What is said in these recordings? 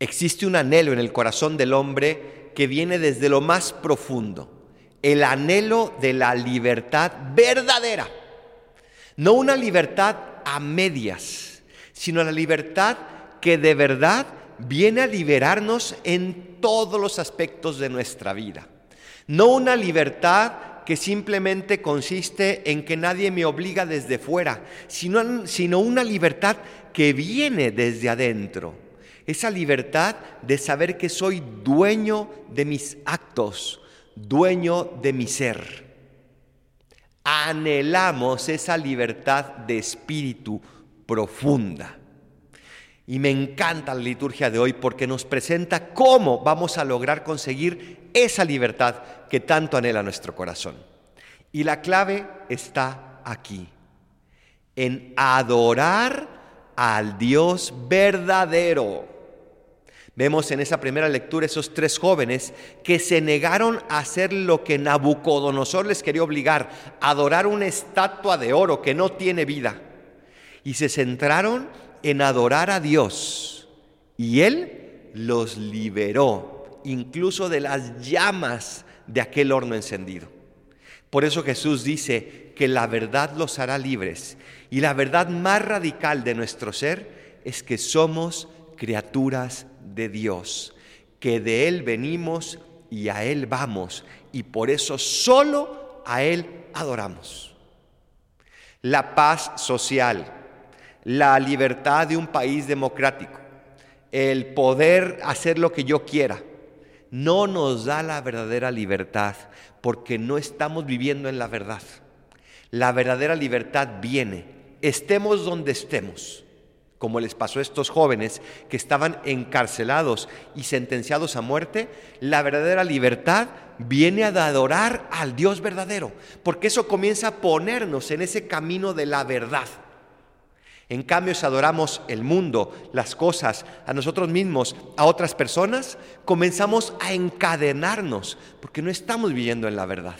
Existe un anhelo en el corazón del hombre que viene desde lo más profundo, el anhelo de la libertad verdadera, no una libertad a medias, sino la libertad que de verdad viene a liberarnos en todos los aspectos de nuestra vida. No una libertad que simplemente consiste en que nadie me obliga desde fuera, sino, una libertad que viene desde adentro esa libertad de saber que soy dueño de mis actos, dueño de mi ser. Anhelamos esa libertad de espíritu profunda. Y me encanta la liturgia de hoy porque nos presenta cómo vamos a lograr conseguir esa libertad que tanto anhela nuestro corazón. Y la clave está aquí, en adorar al Dios verdadero. Vemos en esa primera lectura esos tres jóvenes que se negaron a hacer lo que Nabucodonosor les quería obligar, adorar una estatua de oro que no tiene vida. Y se centraron en adorar a Dios. Y Él los liberó, incluso de las llamas de aquel horno encendido. Por eso Jesús dice que la verdad los hará libres. Y la verdad más radical de nuestro ser es que somos criaturas de Dios, que de Él venimos y a Él vamos, y por eso solo a Él adoramos. La paz social, la libertad de un país democrático, el poder hacer lo que yo quiera, no nos da la verdadera libertad porque no estamos viviendo en la verdad. La verdadera libertad viene, estemos donde estemos como les pasó a estos jóvenes que estaban encarcelados y sentenciados a muerte, la verdadera libertad viene a adorar al Dios verdadero, porque eso comienza a ponernos en ese camino de la verdad. En cambio, si adoramos el mundo, las cosas, a nosotros mismos, a otras personas, comenzamos a encadenarnos, porque no estamos viviendo en la verdad.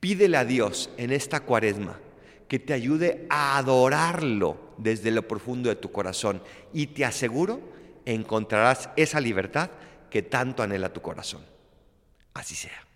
Pídele a Dios en esta cuaresma que te ayude a adorarlo desde lo profundo de tu corazón. Y te aseguro, encontrarás esa libertad que tanto anhela tu corazón. Así sea.